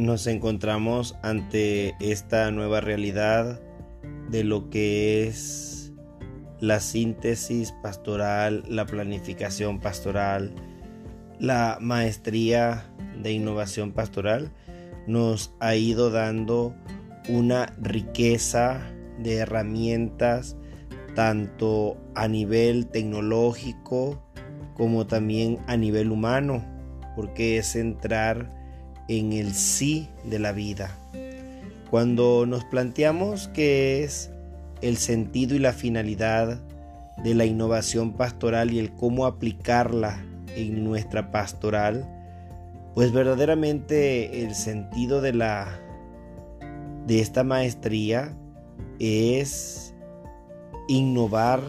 nos encontramos ante esta nueva realidad de lo que es la síntesis pastoral, la planificación pastoral, la maestría de innovación pastoral, nos ha ido dando una riqueza de herramientas tanto a nivel tecnológico como también a nivel humano, porque es entrar en el sí de la vida. Cuando nos planteamos qué es el sentido y la finalidad de la innovación pastoral y el cómo aplicarla en nuestra pastoral, pues verdaderamente el sentido de la de esta maestría es innovar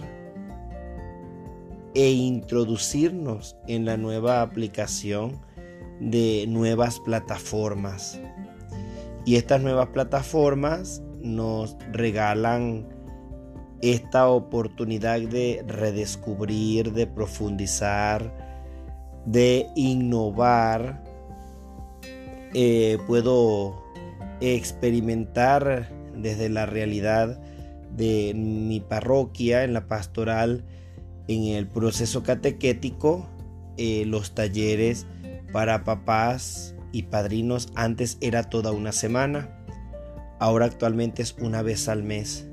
e introducirnos en la nueva aplicación de nuevas plataformas. Y estas nuevas plataformas nos regalan esta oportunidad de redescubrir, de profundizar, de innovar. Eh, puedo experimentar desde la realidad de mi parroquia en la pastoral, en el proceso catequético, eh, los talleres para papás y padrinos antes era toda una semana, ahora actualmente es una vez al mes.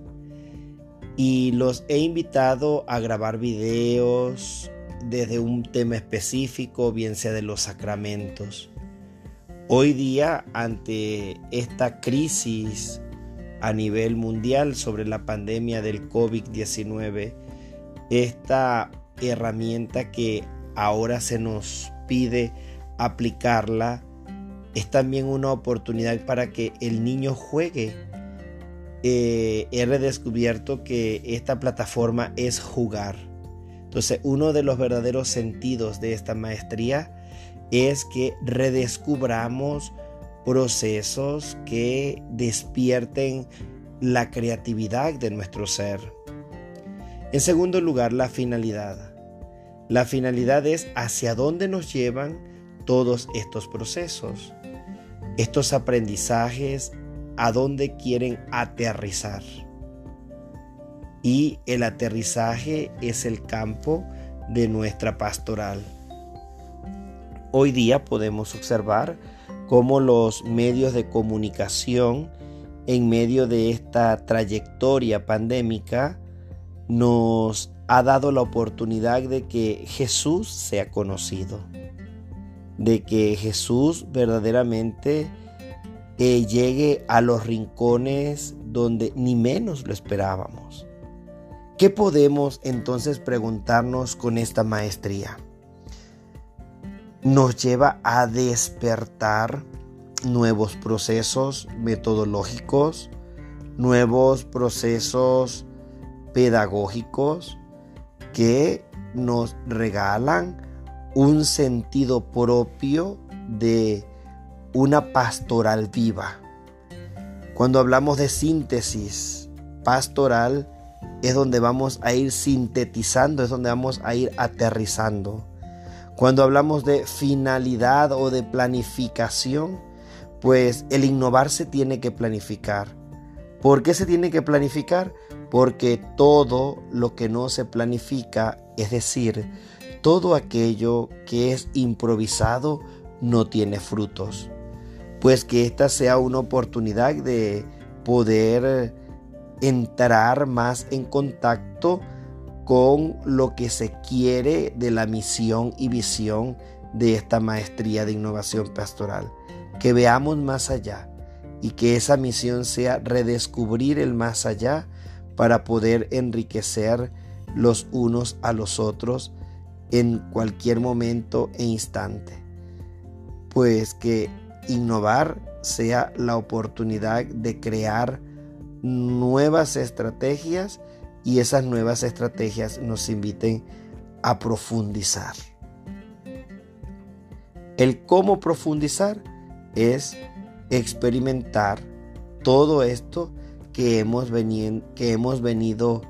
Y los he invitado a grabar videos desde un tema específico, bien sea de los sacramentos. Hoy día, ante esta crisis a nivel mundial sobre la pandemia del COVID-19, esta herramienta que ahora se nos pide aplicarla es también una oportunidad para que el niño juegue. Eh, he redescubierto que esta plataforma es jugar. Entonces, uno de los verdaderos sentidos de esta maestría es que redescubramos procesos que despierten la creatividad de nuestro ser. En segundo lugar, la finalidad. La finalidad es hacia dónde nos llevan todos estos procesos, estos aprendizajes, a dónde quieren aterrizar. Y el aterrizaje es el campo de nuestra pastoral. Hoy día podemos observar cómo los medios de comunicación en medio de esta trayectoria pandémica nos ha dado la oportunidad de que Jesús sea conocido de que Jesús verdaderamente eh, llegue a los rincones donde ni menos lo esperábamos. ¿Qué podemos entonces preguntarnos con esta maestría? Nos lleva a despertar nuevos procesos metodológicos, nuevos procesos pedagógicos que nos regalan un sentido propio de una pastoral viva. Cuando hablamos de síntesis pastoral, es donde vamos a ir sintetizando, es donde vamos a ir aterrizando. Cuando hablamos de finalidad o de planificación, pues el innovar se tiene que planificar. ¿Por qué se tiene que planificar? Porque todo lo que no se planifica, es decir, todo aquello que es improvisado no tiene frutos. Pues que esta sea una oportunidad de poder entrar más en contacto con lo que se quiere de la misión y visión de esta maestría de innovación pastoral. Que veamos más allá y que esa misión sea redescubrir el más allá para poder enriquecer los unos a los otros en cualquier momento e instante. Pues que innovar sea la oportunidad de crear nuevas estrategias y esas nuevas estrategias nos inviten a profundizar. El cómo profundizar es experimentar todo esto que hemos, venido, que hemos venido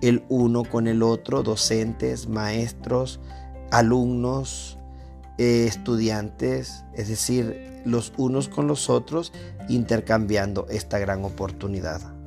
el uno con el otro, docentes, maestros, alumnos, eh, estudiantes, es decir, los unos con los otros, intercambiando esta gran oportunidad.